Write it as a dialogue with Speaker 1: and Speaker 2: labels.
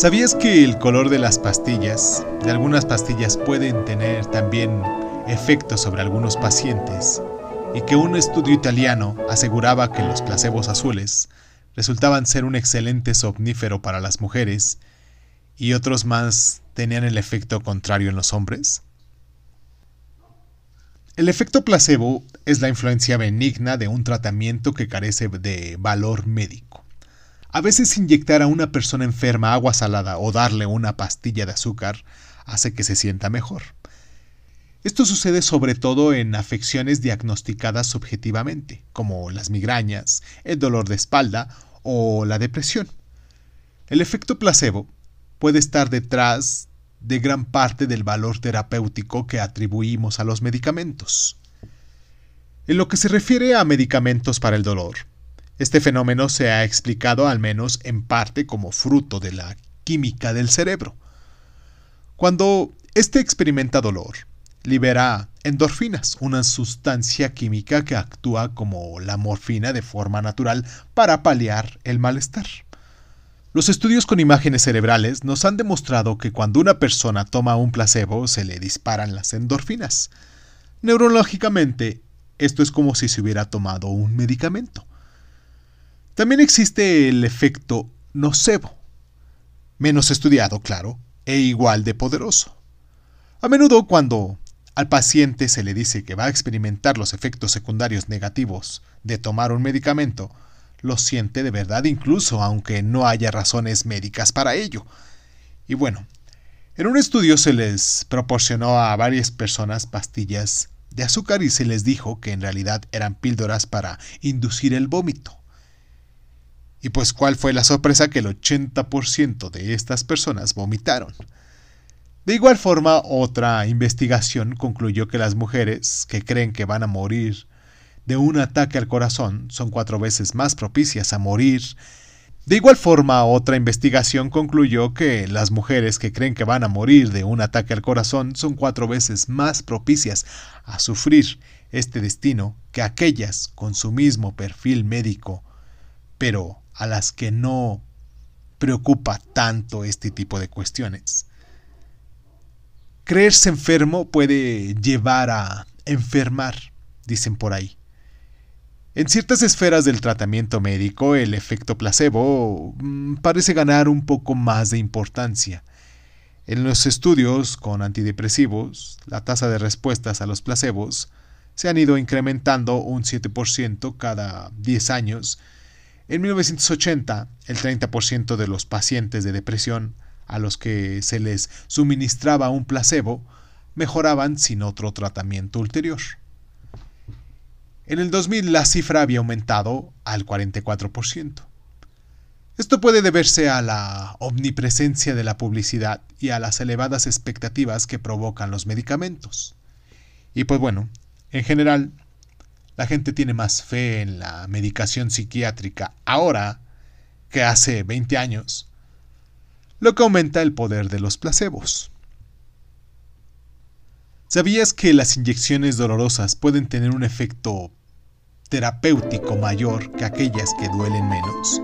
Speaker 1: ¿Sabías que el color de las pastillas, de algunas pastillas, pueden tener también efectos sobre algunos pacientes? Y que un estudio italiano aseguraba que los placebos azules resultaban ser un excelente somnífero para las mujeres y otros más tenían el efecto contrario en los hombres? El efecto placebo es la influencia benigna de un tratamiento que carece de valor médico. A veces inyectar a una persona enferma agua salada o darle una pastilla de azúcar hace que se sienta mejor. Esto sucede sobre todo en afecciones diagnosticadas subjetivamente, como las migrañas, el dolor de espalda o la depresión. El efecto placebo puede estar detrás de gran parte del valor terapéutico que atribuimos a los medicamentos. En lo que se refiere a medicamentos para el dolor, este fenómeno se ha explicado al menos en parte como fruto de la química del cerebro. Cuando éste experimenta dolor, libera endorfinas, una sustancia química que actúa como la morfina de forma natural para paliar el malestar. Los estudios con imágenes cerebrales nos han demostrado que cuando una persona toma un placebo se le disparan las endorfinas. Neurológicamente, esto es como si se hubiera tomado un medicamento. También existe el efecto nocebo, menos estudiado, claro, e igual de poderoso. A menudo cuando al paciente se le dice que va a experimentar los efectos secundarios negativos de tomar un medicamento, lo siente de verdad incluso aunque no haya razones médicas para ello. Y bueno, en un estudio se les proporcionó a varias personas pastillas de azúcar y se les dijo que en realidad eran píldoras para inducir el vómito. Y pues cuál fue la sorpresa que el 80% de estas personas vomitaron. De igual forma, otra investigación concluyó que las mujeres que creen que van a morir de un ataque al corazón son cuatro veces más propicias a morir. De igual forma, otra investigación concluyó que las mujeres que creen que van a morir de un ataque al corazón son cuatro veces más propicias a sufrir este destino que aquellas con su mismo perfil médico, pero a las que no preocupa tanto este tipo de cuestiones. Creerse enfermo puede llevar a enfermar, dicen por ahí. En ciertas esferas del tratamiento médico, el efecto placebo mm, parece ganar un poco más de importancia. En los estudios con antidepresivos, la tasa de respuestas a los placebos se han ido incrementando un 7% cada 10 años. En 1980, el 30% de los pacientes de depresión a los que se les suministraba un placebo mejoraban sin otro tratamiento ulterior. En el 2000 la cifra había aumentado al 44%. Esto puede deberse a la omnipresencia de la publicidad y a las elevadas expectativas que provocan los medicamentos. Y pues bueno, en general, la gente tiene más fe en la medicación psiquiátrica ahora que hace 20 años, lo que aumenta el poder de los placebos. ¿Sabías que las inyecciones dolorosas pueden tener un efecto terapéutico mayor que aquellas que duelen menos.